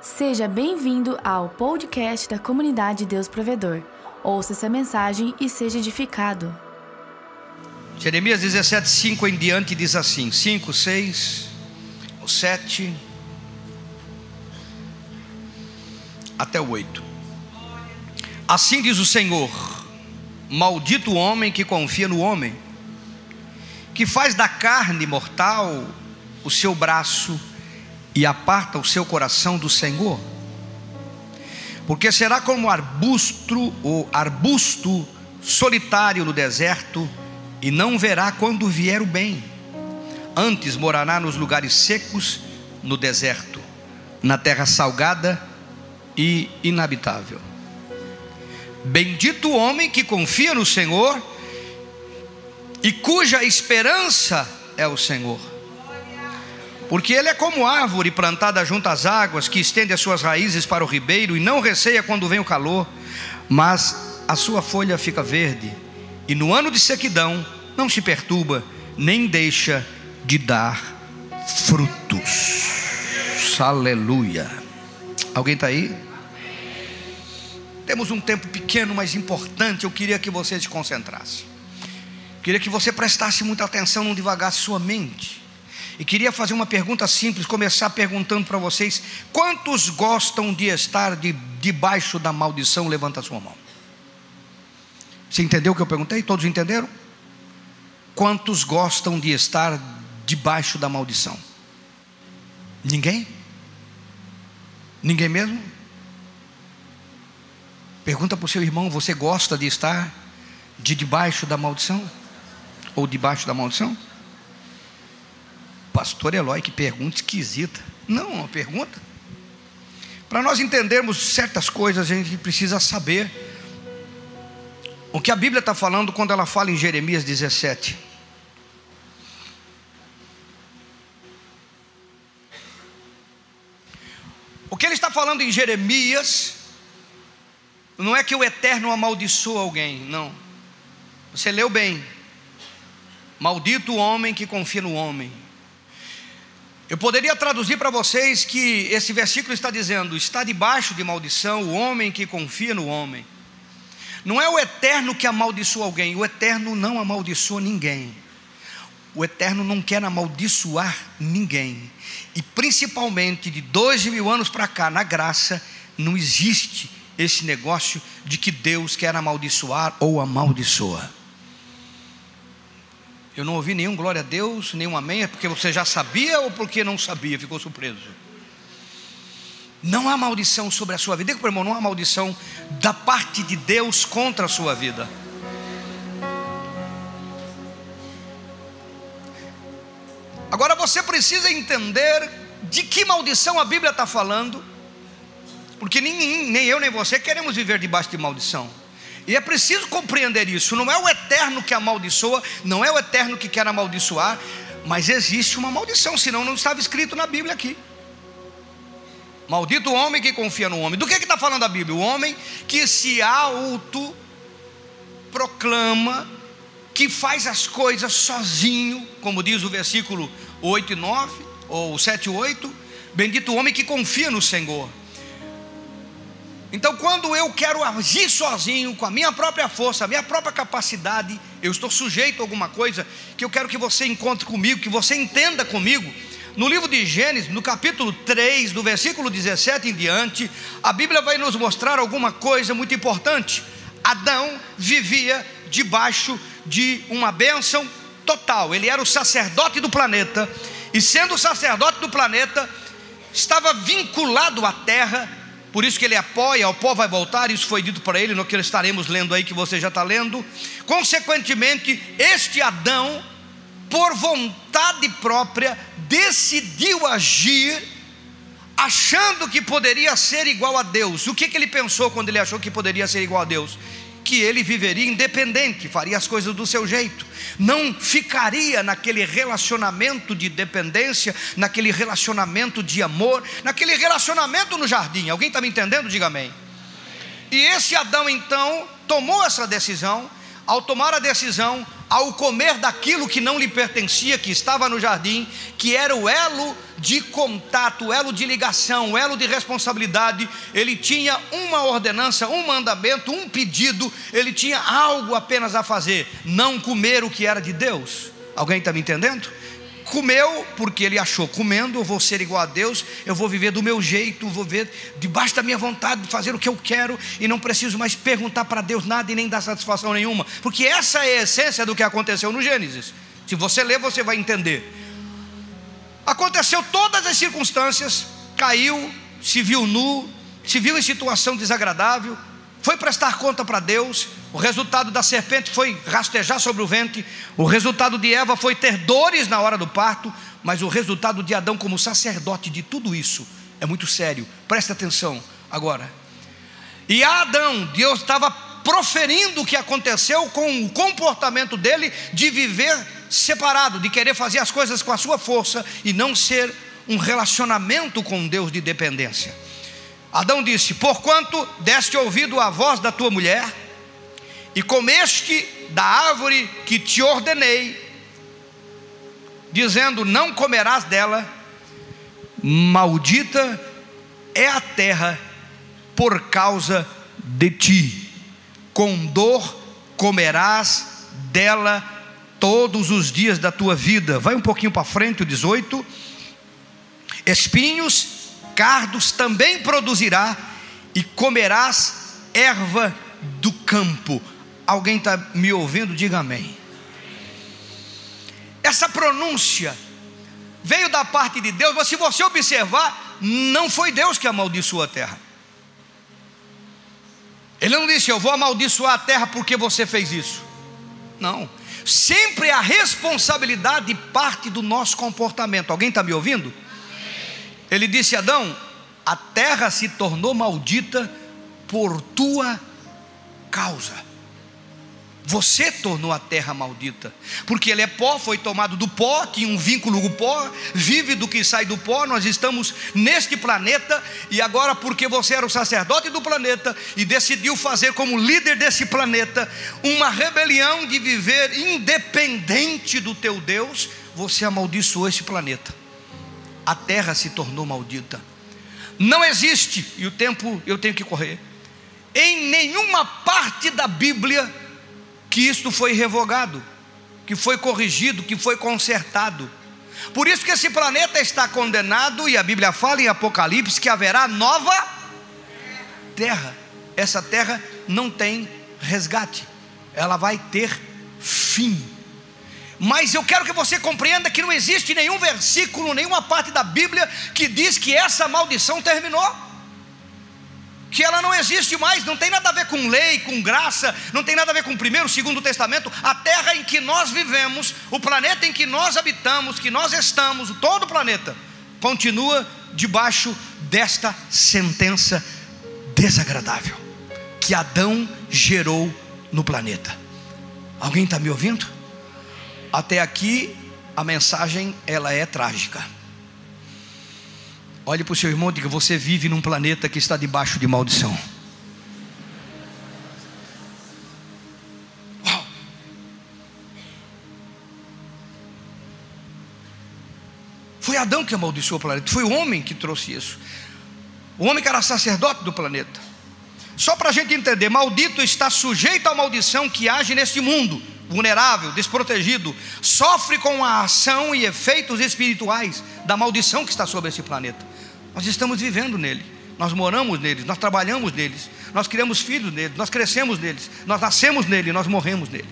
Seja bem-vindo ao podcast da comunidade Deus Provedor. Ouça essa mensagem e seja edificado. Jeremias 17, 5 em diante diz assim: 5, 6, 7 até o 8. Assim diz o Senhor: Maldito o homem que confia no homem, que faz da carne mortal o seu braço e aparta o seu coração do Senhor. Porque será como arbusto ou arbusto solitário no deserto e não verá quando vier o bem. Antes morará nos lugares secos, no deserto, na terra salgada e inabitável. Bendito o homem que confia no Senhor e cuja esperança é o Senhor. Porque ele é como árvore plantada junto às águas, que estende as suas raízes para o ribeiro e não receia quando vem o calor, mas a sua folha fica verde, e no ano de sequidão não se perturba, nem deixa de dar frutos. Aleluia. Alguém está aí? Temos um tempo pequeno, mas importante. Eu queria que você se concentrasse. Queria que você prestasse muita atenção, não devagasse sua mente. E queria fazer uma pergunta simples, começar perguntando para vocês: quantos gostam de estar de, debaixo da maldição? Levanta a sua mão. Você entendeu o que eu perguntei? Todos entenderam? Quantos gostam de estar debaixo da maldição? Ninguém? Ninguém mesmo? Pergunta para o seu irmão: você gosta de estar de debaixo da maldição? Ou debaixo da maldição? Pastor Eloy, que pergunta esquisita. Não, uma pergunta. Para nós entendermos certas coisas, a gente precisa saber o que a Bíblia está falando quando ela fala em Jeremias 17. O que ele está falando em Jeremias não é que o eterno amaldiçoa alguém, não. Você leu bem. Maldito o homem que confia no homem. Eu poderia traduzir para vocês que esse versículo está dizendo: está debaixo de maldição o homem que confia no homem. Não é o eterno que amaldiçoa alguém, o eterno não amaldiçoa ninguém. O eterno não quer amaldiçoar ninguém. E principalmente de dois mil anos para cá, na graça, não existe esse negócio de que Deus quer amaldiçoar ou amaldiçoa. Eu não ouvi nenhum glória a Deus, nenhum amém, é porque você já sabia ou porque não sabia, ficou surpreso. Não há maldição sobre a sua vida, diga para o irmão, não há maldição da parte de Deus contra a sua vida. Agora você precisa entender de que maldição a Bíblia está falando porque nem, nem eu nem você queremos viver debaixo de maldição. E é preciso compreender isso. Não é o eterno que amaldiçoa, não é o eterno que quer amaldiçoar, mas existe uma maldição, senão não estava escrito na Bíblia aqui. Maldito o homem que confia no homem. Do que está falando a Bíblia? O homem que se auto proclama, que faz as coisas sozinho, como diz o versículo 8 e 9, ou 7 e 8. Bendito o homem que confia no Senhor. Então, quando eu quero agir sozinho, com a minha própria força, a minha própria capacidade, eu estou sujeito a alguma coisa que eu quero que você encontre comigo, que você entenda comigo. No livro de Gênesis, no capítulo 3, do versículo 17 em diante, a Bíblia vai nos mostrar alguma coisa muito importante. Adão vivia debaixo de uma bênção total, ele era o sacerdote do planeta, e sendo o sacerdote do planeta, estava vinculado à terra por isso que ele apoia, o pó vai voltar, isso foi dito para ele no que estaremos lendo aí, que você já está lendo. Consequentemente, este Adão, por vontade própria, decidiu agir, achando que poderia ser igual a Deus. O que, que ele pensou quando ele achou que poderia ser igual a Deus? Que ele viveria independente, faria as coisas do seu jeito, não ficaria naquele relacionamento de dependência, naquele relacionamento de amor, naquele relacionamento no jardim. Alguém está me entendendo? Diga amém. E esse Adão então tomou essa decisão, ao tomar a decisão, ao comer daquilo que não lhe pertencia, que estava no jardim, que era o elo de contato, o elo de ligação, o elo de responsabilidade, ele tinha uma ordenança, um mandamento, um pedido, ele tinha algo apenas a fazer: não comer o que era de Deus. Alguém está me entendendo? Comeu, porque ele achou: comendo, eu vou ser igual a Deus, eu vou viver do meu jeito, vou viver debaixo da minha vontade, de fazer o que eu quero, e não preciso mais perguntar para Deus nada e nem dar satisfação nenhuma, porque essa é a essência do que aconteceu no Gênesis. Se você ler, você vai entender. Aconteceu todas as circunstâncias, caiu, se viu nu, se viu em situação desagradável, foi prestar conta para Deus, o resultado da serpente foi rastejar sobre o ventre, o resultado de Eva foi ter dores na hora do parto, mas o resultado de Adão, como sacerdote de tudo isso, é muito sério, presta atenção agora. E a Adão, Deus estava proferindo o que aconteceu com o comportamento dele de viver separado, de querer fazer as coisas com a sua força e não ser um relacionamento com Deus de dependência. Adão disse: Porquanto deste ouvido à voz da tua mulher, e comeste da árvore que te ordenei, dizendo: Não comerás dela, maldita é a terra por causa de ti, com dor comerás dela todos os dias da tua vida. Vai um pouquinho para frente, o 18. Espinhos cardos também produzirá, e comerás erva do campo. Alguém está me ouvindo? Diga amém. Essa pronúncia veio da parte de Deus, mas se você observar, não foi Deus que amaldiçoou a terra. Ele não disse, eu vou amaldiçoar a terra porque você fez isso. Não. Sempre a responsabilidade parte do nosso comportamento. Alguém está me ouvindo? Ele disse: Adão, a terra se tornou maldita por tua causa. Você tornou a terra maldita, porque ele é pó, foi tomado do pó, tinha um vínculo com o pó, vive do que sai do pó. Nós estamos neste planeta, e agora, porque você era o sacerdote do planeta e decidiu fazer como líder desse planeta uma rebelião de viver independente do teu Deus, você amaldiçoou esse planeta a terra se tornou maldita. Não existe, e o tempo eu tenho que correr, em nenhuma parte da Bíblia que isto foi revogado, que foi corrigido, que foi consertado. Por isso que esse planeta está condenado, e a Bíblia fala em Apocalipse que haverá nova terra. Essa terra não tem resgate, ela vai ter fim. Mas eu quero que você compreenda que não existe nenhum versículo, nenhuma parte da Bíblia que diz que essa maldição terminou. Que ela não existe mais, não tem nada a ver com lei, com graça, não tem nada a ver com o primeiro, segundo testamento. A terra em que nós vivemos, o planeta em que nós habitamos, que nós estamos, todo o planeta, continua debaixo desta sentença desagradável que Adão gerou no planeta. Alguém está me ouvindo? Até aqui a mensagem ela é trágica. Olhe para o seu irmão e diga: você vive num planeta que está debaixo de maldição. Foi Adão que amaldiçoou o planeta, foi o homem que trouxe isso. O homem que era sacerdote do planeta. Só para a gente entender, maldito está sujeito à maldição que age neste mundo vulnerável, desprotegido, sofre com a ação e efeitos espirituais da maldição que está sobre esse planeta. Nós estamos vivendo nele, nós moramos neles, nós trabalhamos neles, nós criamos filhos neles, nós crescemos neles, nós nascemos nele, nós morremos nele.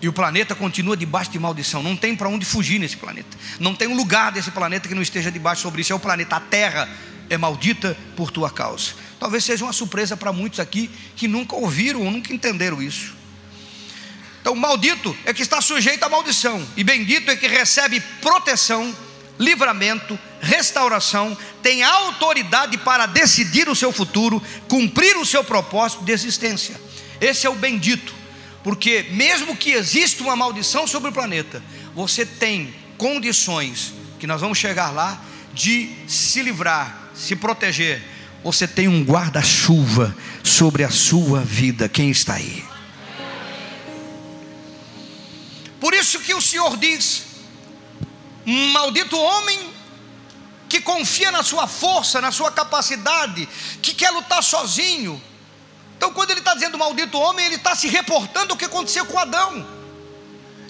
E o planeta continua debaixo de maldição. Não tem para onde fugir nesse planeta. Não tem um lugar desse planeta que não esteja debaixo sobre isso. É o planeta. A Terra é maldita por tua causa. Talvez seja uma surpresa para muitos aqui que nunca ouviram ou nunca entenderam isso. Então, maldito é que está sujeito à maldição, e bendito é que recebe proteção, livramento, restauração, tem autoridade para decidir o seu futuro, cumprir o seu propósito de existência. Esse é o bendito, porque mesmo que exista uma maldição sobre o planeta, você tem condições, que nós vamos chegar lá, de se livrar, se proteger. Você tem um guarda-chuva sobre a sua vida. Quem está aí? Senhor diz: Maldito homem que confia na sua força, na sua capacidade, que quer lutar sozinho. Então, quando ele está dizendo maldito homem, ele está se reportando o que aconteceu com Adão.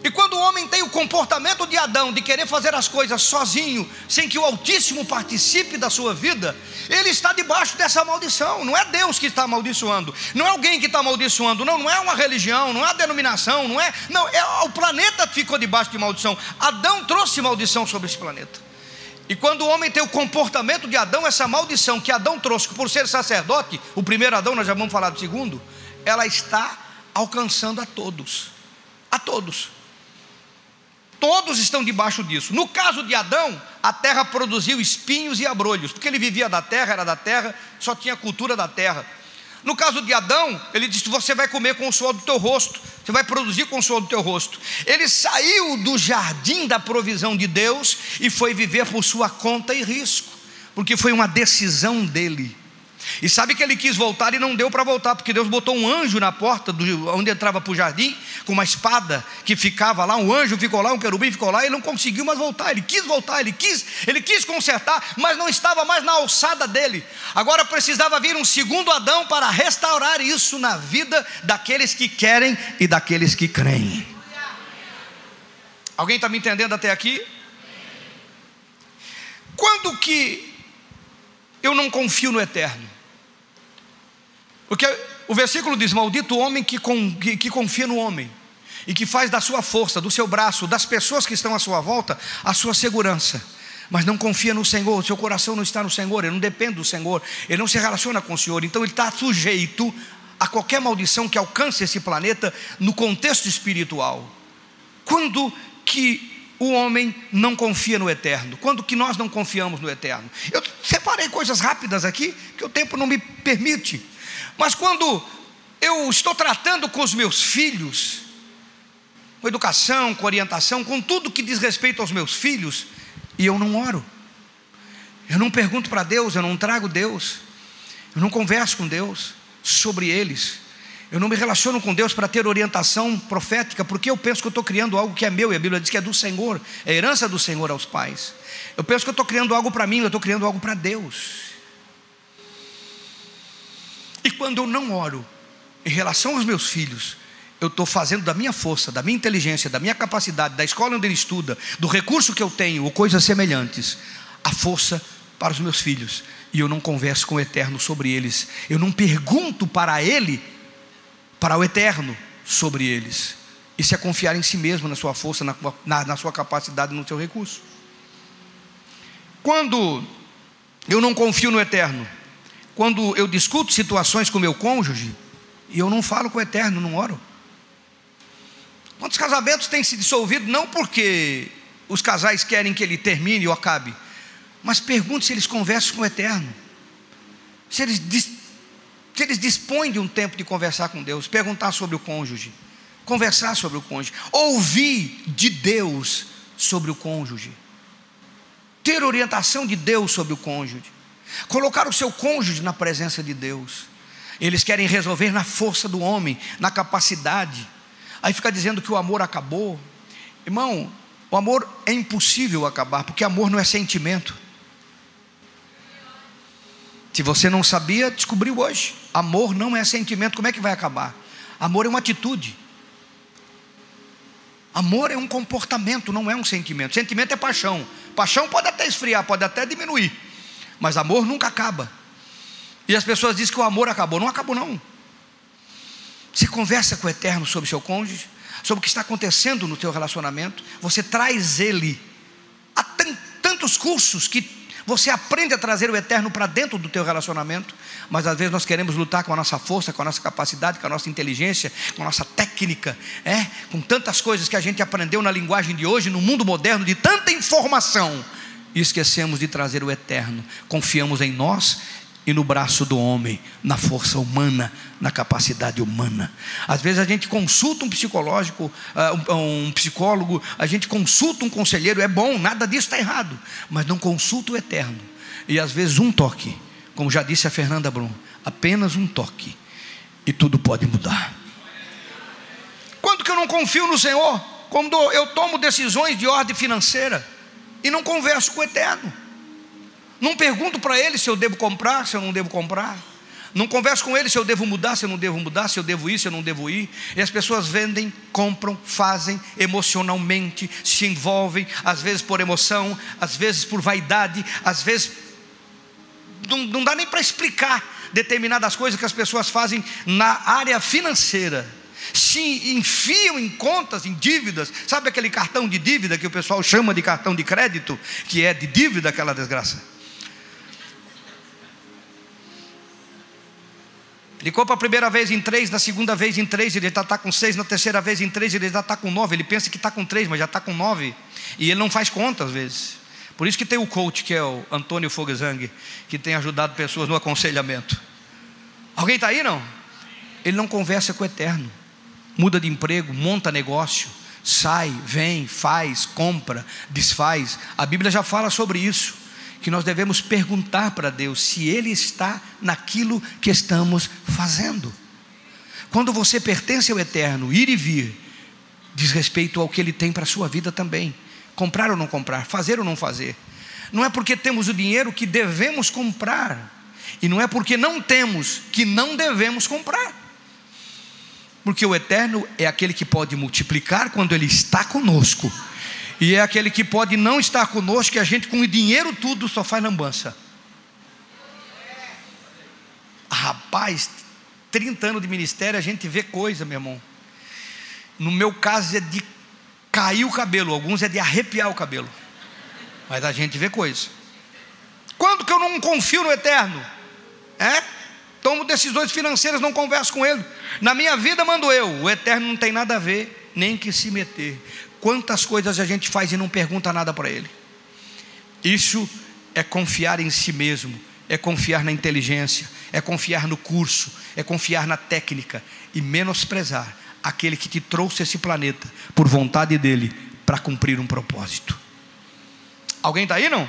E quando o homem tem o comportamento de Adão, de querer fazer as coisas sozinho, sem que o Altíssimo participe da sua vida, ele está debaixo dessa maldição. Não é Deus que está amaldiçoando, não é alguém que está amaldiçoando, não, não é uma religião, não é a denominação, não é. Não, é o planeta que ficou debaixo de maldição. Adão trouxe maldição sobre esse planeta. E quando o homem tem o comportamento de Adão, essa maldição que Adão trouxe por ser sacerdote, o primeiro Adão, nós já vamos falar do segundo, ela está alcançando a todos. A todos todos estão debaixo disso. No caso de Adão, a terra produziu espinhos e abrolhos, porque ele vivia da terra, era da terra, só tinha cultura da terra. No caso de Adão, ele disse: Você vai comer com o suor do teu rosto, você vai produzir com o suor do teu rosto. Ele saiu do jardim da provisão de Deus e foi viver por sua conta e risco, porque foi uma decisão dele. E sabe que ele quis voltar e não deu para voltar, porque Deus botou um anjo na porta do, onde entrava para o jardim, com uma espada que ficava lá, um anjo ficou lá, um querubim ficou lá, e ele não conseguiu mais voltar. Ele quis voltar, ele quis, ele quis consertar, mas não estava mais na alçada dele. Agora precisava vir um segundo Adão para restaurar isso na vida daqueles que querem e daqueles que creem. Alguém está me entendendo até aqui? Quando que eu não confio no eterno? Porque o versículo diz: Maldito o homem que, que, que confia no homem e que faz da sua força, do seu braço, das pessoas que estão à sua volta, a sua segurança mas não confia no Senhor, seu coração não está no Senhor, ele não depende do Senhor, ele não se relaciona com o Senhor, então ele está sujeito a qualquer maldição que alcance esse planeta no contexto espiritual. Quando que o homem não confia no eterno? Quando que nós não confiamos no eterno? Eu separei coisas rápidas aqui que o tempo não me permite. Mas quando eu estou tratando com os meus filhos, com educação, com orientação, com tudo que diz respeito aos meus filhos, e eu não oro, eu não pergunto para Deus, eu não trago Deus, eu não converso com Deus sobre eles, eu não me relaciono com Deus para ter orientação profética, porque eu penso que eu estou criando algo que é meu, e a Bíblia diz que é do Senhor, é herança do Senhor aos pais. Eu penso que eu estou criando algo para mim, eu estou criando algo para Deus. E quando eu não oro em relação aos meus filhos, eu estou fazendo da minha força, da minha inteligência, da minha capacidade, da escola onde ele estuda, do recurso que eu tenho, ou coisas semelhantes, a força para os meus filhos. E eu não converso com o eterno sobre eles. Eu não pergunto para ele, para o eterno, sobre eles. Isso é confiar em si mesmo, na sua força, na, na, na sua capacidade, no seu recurso. Quando eu não confio no eterno, quando eu discuto situações com meu cônjuge, e eu não falo com o eterno, não oro. Quantos casamentos têm se dissolvido não porque os casais querem que ele termine ou acabe, mas pergunte se eles conversam com o eterno. Se eles, se eles dispõem de um tempo de conversar com Deus, perguntar sobre o cônjuge, conversar sobre o cônjuge, ouvir de Deus sobre o cônjuge, ter orientação de Deus sobre o cônjuge. Colocar o seu cônjuge na presença de Deus. Eles querem resolver na força do homem, na capacidade. Aí fica dizendo que o amor acabou. Irmão, o amor é impossível acabar, porque amor não é sentimento. Se você não sabia, descobriu hoje. Amor não é sentimento, como é que vai acabar? Amor é uma atitude. Amor é um comportamento, não é um sentimento. Sentimento é paixão. Paixão pode até esfriar, pode até diminuir mas amor nunca acaba. E as pessoas dizem que o amor acabou. Não acabou, não. Você conversa com o Eterno sobre seu cônjuge, sobre o que está acontecendo no teu relacionamento. Você traz ele. Há tantos cursos que você aprende a trazer o eterno para dentro do teu relacionamento, mas às vezes nós queremos lutar com a nossa força, com a nossa capacidade, com a nossa inteligência, com a nossa técnica, é? com tantas coisas que a gente aprendeu na linguagem de hoje, no mundo moderno, de tanta informação e esquecemos de trazer o eterno. Confiamos em nós e no braço do homem, na força humana, na capacidade humana. Às vezes a gente consulta um psicológico, uh, um psicólogo, a gente consulta um conselheiro, é bom, nada disso está errado, mas não consulta o eterno. E às vezes um toque, como já disse a Fernanda Brum, apenas um toque, e tudo pode mudar. Quanto que eu não confio no Senhor? quando eu tomo decisões de ordem financeira e não converso com o eterno. Não pergunto para ele se eu devo comprar, se eu não devo comprar. Não converso com ele se eu devo mudar, se eu não devo mudar, se eu devo ir, se eu não devo ir. E as pessoas vendem, compram, fazem emocionalmente, se envolvem, às vezes por emoção, às vezes por vaidade, às vezes não, não dá nem para explicar determinadas coisas que as pessoas fazem na área financeira. Se enfiam em contas, em dívidas, sabe aquele cartão de dívida que o pessoal chama de cartão de crédito, que é de dívida aquela desgraça? Ele compra a primeira vez em três, na segunda vez em três, ele já está com seis, na terceira vez em três, ele já está com nove. Ele pensa que está com três, mas já está com nove. E ele não faz conta às vezes. Por isso que tem o coach, que é o Antônio Fogzang, que tem ajudado pessoas no aconselhamento. Alguém está aí não? Ele não conversa com o eterno. Muda de emprego, monta negócio, sai, vem, faz, compra, desfaz. A Bíblia já fala sobre isso que nós devemos perguntar para Deus se Ele está naquilo que estamos fazendo. Quando você pertence ao eterno, ir e vir, diz respeito ao que Ele tem para a sua vida também. Comprar ou não comprar, fazer ou não fazer. Não é porque temos o dinheiro que devemos comprar, e não é porque não temos que não devemos comprar. Porque o eterno é aquele que pode multiplicar quando Ele está conosco e é aquele que pode não estar conosco, que a gente com o dinheiro tudo só faz lambança. Rapaz, 30 anos de ministério, a gente vê coisa, meu irmão. No meu caso é de cair o cabelo, alguns é de arrepiar o cabelo. Mas a gente vê coisa. Quando que eu não confio no eterno? É? Tomo decisões financeiras, não converso com ele. Na minha vida mando eu, o eterno não tem nada a ver, nem que se meter. Quantas coisas a gente faz e não pergunta nada para Ele? Isso é confiar em si mesmo, é confiar na inteligência, é confiar no curso, é confiar na técnica e menosprezar aquele que te trouxe esse planeta por vontade dele para cumprir um propósito. Alguém está aí não?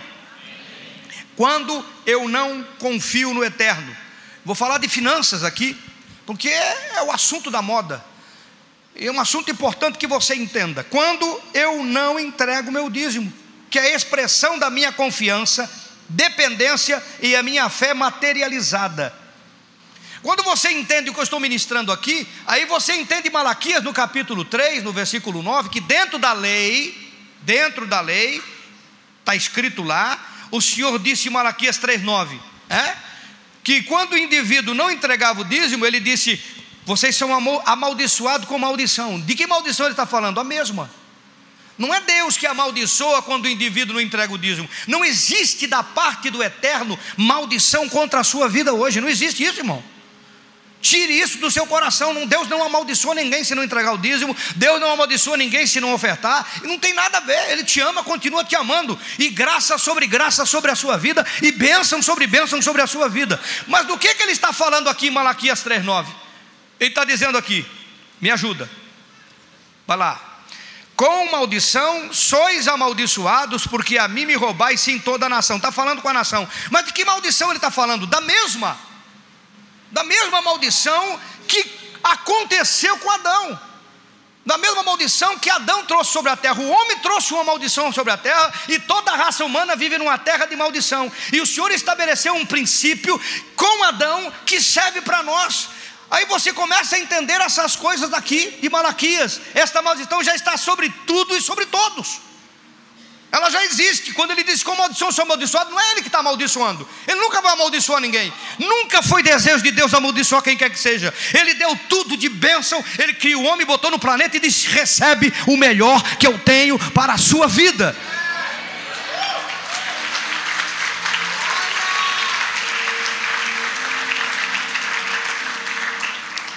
Quando eu não confio no eterno, vou falar de finanças aqui, porque é, é o assunto da moda. E é um assunto importante que você entenda. Quando eu não entrego meu dízimo, que é a expressão da minha confiança, dependência e a minha fé materializada. Quando você entende o que eu estou ministrando aqui, aí você entende Malaquias no capítulo 3, no versículo 9, que dentro da lei, dentro da lei, está escrito lá, o Senhor disse em Malaquias 3,9, é? Que quando o indivíduo não entregava o dízimo, ele disse: vocês são amaldiçoados com maldição. De que maldição ele está falando? A mesma. Não é Deus que amaldiçoa quando o indivíduo não entrega o dízimo. Não existe da parte do eterno maldição contra a sua vida hoje. Não existe isso, irmão. Tire isso do seu coração. Deus não amaldiçoa ninguém se não entregar o dízimo. Deus não amaldiçoa ninguém se não ofertar. E não tem nada a ver. Ele te ama, continua te amando. E graça sobre graça sobre a sua vida. E bênção sobre bênção sobre a sua vida. Mas do que, que ele está falando aqui em Malaquias 3,9? Ele está dizendo aqui: me ajuda. Vai lá. Com maldição sois amaldiçoados, porque a mim me roubais sim toda a nação. Está falando com a nação. Mas de que maldição ele está falando? Da mesma. Da mesma maldição que aconteceu com Adão. Da mesma maldição que Adão trouxe sobre a terra, o homem trouxe uma maldição sobre a terra, e toda a raça humana vive numa terra de maldição. E o Senhor estabeleceu um princípio com Adão que serve para nós. Aí você começa a entender essas coisas aqui de Malaquias. Esta maldição já está sobre tudo e sobre todos. Ela já existe. Quando ele diz que com maldição sou amaldiçoado, não é ele que está amaldiçoando. Ele nunca vai amaldiçoar ninguém. Nunca foi desejo de Deus amaldiçoar quem quer que seja. Ele deu tudo de bênção. Ele criou o homem, botou no planeta e disse: recebe o melhor que eu tenho para a sua vida.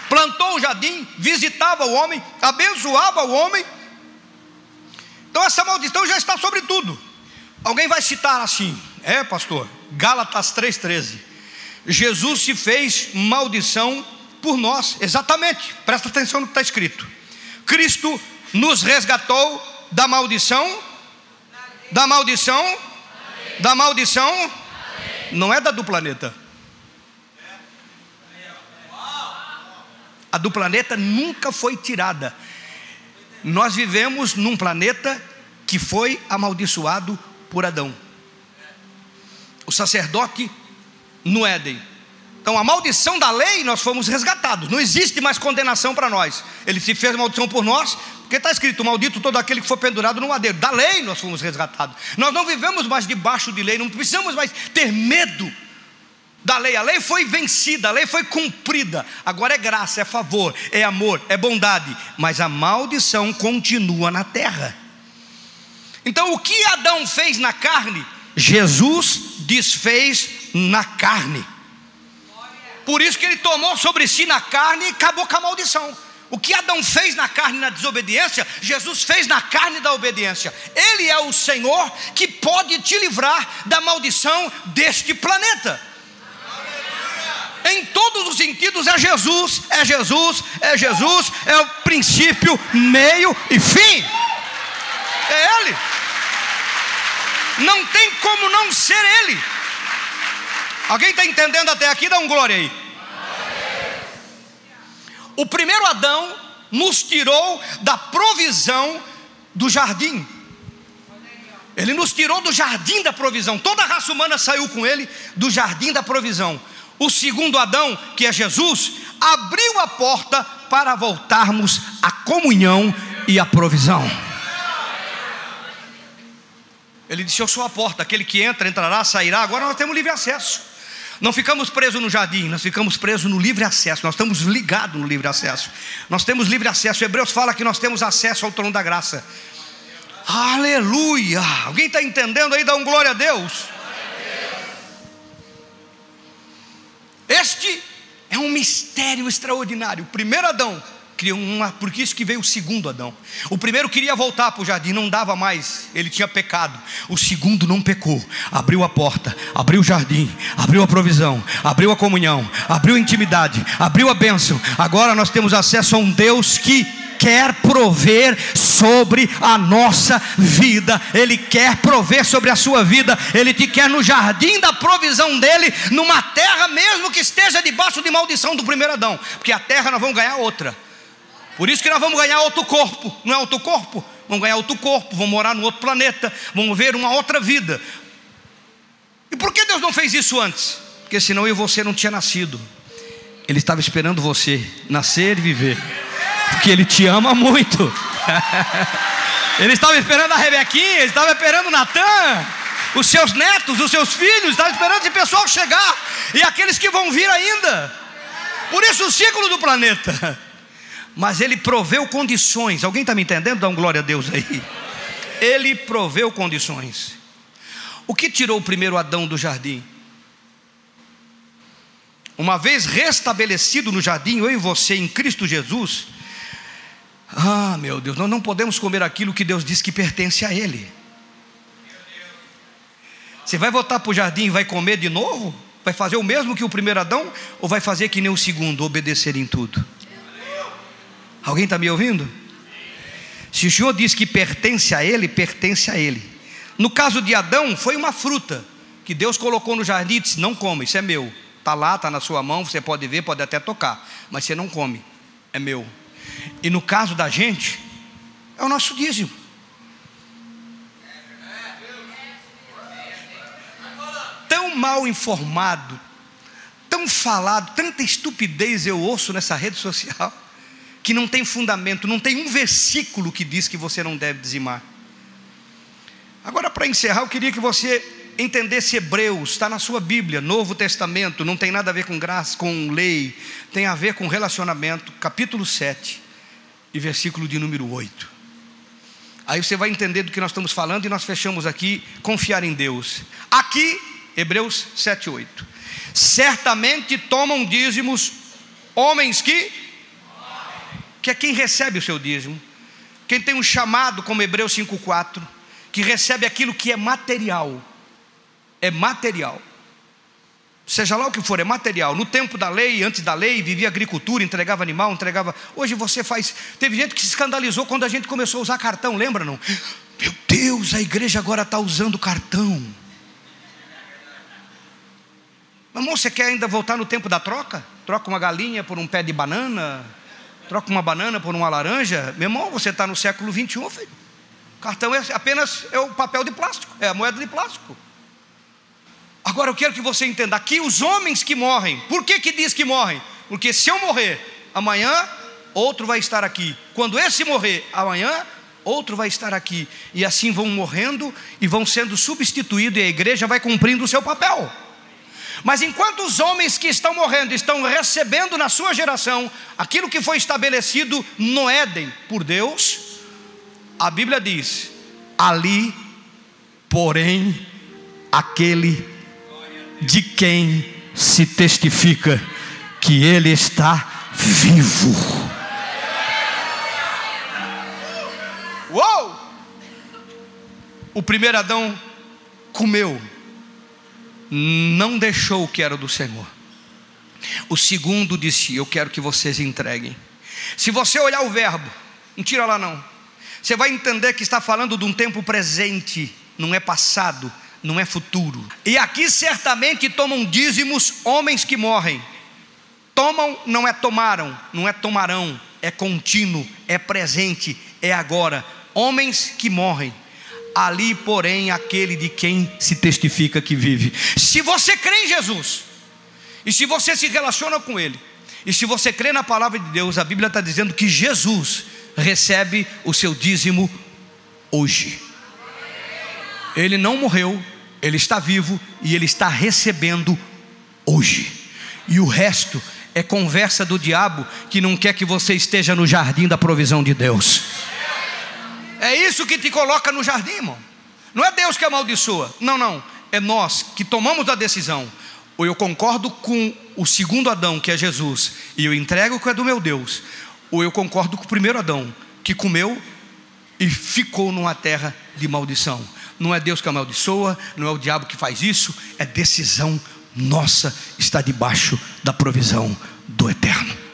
plantou o jardim, visitava o homem, abençoava o homem. Então essa maldição já está sobre tudo. Alguém vai citar assim, é pastor, Gálatas 3,13. Jesus se fez maldição por nós, exatamente, presta atenção no que está escrito. Cristo nos resgatou da maldição, da maldição, da maldição, não é da do planeta A do planeta nunca foi tirada. Nós vivemos num planeta que foi amaldiçoado por Adão. O sacerdote no Éden. Então, a maldição da lei, nós fomos resgatados. Não existe mais condenação para nós. Ele se fez maldição por nós, porque está escrito: maldito todo aquele que for pendurado no madeiro. Da lei nós fomos resgatados. Nós não vivemos mais debaixo de lei, não precisamos mais ter medo da lei. A lei foi vencida, a lei foi cumprida. Agora é graça, é favor, é amor, é bondade. Mas a maldição continua na terra. Então, o que Adão fez na carne, Jesus desfez na carne. Por isso que ele tomou sobre si na carne e acabou com a maldição. O que Adão fez na carne na desobediência, Jesus fez na carne da obediência. Ele é o Senhor que pode te livrar da maldição deste planeta. Em todos os sentidos é Jesus, é Jesus, é Jesus, é o princípio, meio e fim. É Ele. Não tem como não ser Ele. Alguém está entendendo até aqui? Dá um glória aí. O primeiro Adão nos tirou da provisão do jardim. Ele nos tirou do jardim da provisão. Toda a raça humana saiu com ele do jardim da provisão. O segundo Adão, que é Jesus, abriu a porta para voltarmos à comunhão e à provisão. Ele disse: Eu sou a porta, aquele que entra, entrará, sairá. Agora nós temos livre acesso. Não ficamos presos no jardim, nós ficamos presos no livre acesso, nós estamos ligados no livre acesso. Nós temos livre acesso. Hebreus fala que nós temos acesso ao trono da graça. Aleluia! Alguém está entendendo aí? Dá um glória a Deus. Este é um mistério extraordinário. O primeiro Adão criou uma, porque isso que veio o segundo Adão. O primeiro queria voltar para o jardim, não dava mais, ele tinha pecado. O segundo não pecou, abriu a porta, abriu o jardim, abriu a provisão, abriu a comunhão, abriu a intimidade, abriu a bênção. Agora nós temos acesso a um Deus que quer prover sobre a nossa vida, Ele quer prover sobre a sua vida, Ele te quer no jardim da provisão dEle, numa terra mesmo que esteja debaixo de maldição do primeiro Adão, porque a terra nós vamos ganhar outra. Por isso que nós vamos ganhar outro corpo, não é outro corpo? Vamos ganhar outro corpo, vamos morar no outro planeta, vamos ver uma outra vida. E por que Deus não fez isso antes? Porque senão eu e você não tinha nascido. Ele estava esperando você nascer e viver. Porque Ele te ama muito. ele estava esperando a Rebequinha, ele estava esperando o Natan, os seus netos, os seus filhos, estava esperando esse pessoal chegar. E aqueles que vão vir ainda. Por isso o ciclo do planeta mas ele proveu condições. Alguém está me entendendo? Dá um glória a Deus aí. Ele proveu condições. O que tirou o primeiro Adão do jardim? Uma vez restabelecido no jardim, eu e você em Cristo Jesus, ah, meu Deus, nós não podemos comer aquilo que Deus diz que pertence a Ele. Você vai voltar para o jardim e vai comer de novo? Vai fazer o mesmo que o primeiro Adão? Ou vai fazer que nem o segundo, obedecer em tudo? Alguém está me ouvindo? Se o Senhor diz que pertence a Ele, pertence a Ele. No caso de Adão, foi uma fruta que Deus colocou no jardim e disse: Não coma, isso é meu. Está lá, está na sua mão, você pode ver, pode até tocar, mas você não come, é meu. E no caso da gente, é o nosso dízimo. Tão mal informado, tão falado, tanta estupidez eu ouço nessa rede social que não tem fundamento, não tem um versículo que diz que você não deve dizimar. Agora, para encerrar, eu queria que você entendesse Hebreus, está na sua Bíblia, Novo Testamento, não tem nada a ver com graça, com lei, tem a ver com relacionamento, capítulo 7 e versículo de número 8. Aí você vai entender do que nós estamos falando e nós fechamos aqui, confiar em Deus. Aqui, Hebreus 7, 8. Certamente tomam dízimos homens que que é quem recebe o seu dízimo, quem tem um chamado, como Hebreus 5,4, que recebe aquilo que é material, é material, seja lá o que for, é material. No tempo da lei, antes da lei, vivia agricultura, entregava animal, entregava. Hoje você faz. Teve gente que se escandalizou quando a gente começou a usar cartão, lembra não? Meu Deus, a igreja agora está usando cartão. Irmão, você quer ainda voltar no tempo da troca? Troca uma galinha por um pé de banana? Troca uma banana por uma laranja, meu irmão, você está no século 21, filho. Cartão é apenas é o papel de plástico, é a moeda de plástico. Agora eu quero que você entenda aqui os homens que morrem. Por que que diz que morrem? Porque se eu morrer amanhã, outro vai estar aqui. Quando esse morrer amanhã, outro vai estar aqui. E assim vão morrendo e vão sendo substituídos, e a igreja vai cumprindo o seu papel. Mas enquanto os homens que estão morrendo estão recebendo na sua geração aquilo que foi estabelecido no Éden por Deus, a Bíblia diz: ali, porém, aquele de quem se testifica que ele está vivo. Uou! O primeiro Adão comeu, não deixou o que era do Senhor. O segundo disse: Eu quero que vocês entreguem. Se você olhar o verbo, não tira lá não, você vai entender que está falando de um tempo presente, não é passado, não é futuro. E aqui certamente tomam dízimos homens que morrem. Tomam não é tomaram, não é tomarão, é contínuo, é presente, é agora homens que morrem. Ali, porém, aquele de quem se testifica que vive. Se você crê em Jesus, e se você se relaciona com Ele, e se você crê na palavra de Deus, a Bíblia está dizendo que Jesus recebe o seu dízimo hoje. Ele não morreu, ele está vivo e ele está recebendo hoje. E o resto é conversa do diabo que não quer que você esteja no jardim da provisão de Deus. É isso que te coloca no jardim, irmão. Não é Deus que amaldiçoa. Não, não. É nós que tomamos a decisão. Ou eu concordo com o segundo Adão, que é Jesus, e eu entrego o que é do meu Deus. Ou eu concordo com o primeiro Adão, que comeu e ficou numa terra de maldição. Não é Deus que amaldiçoa, não é o diabo que faz isso, é decisão nossa, está debaixo da provisão do eterno.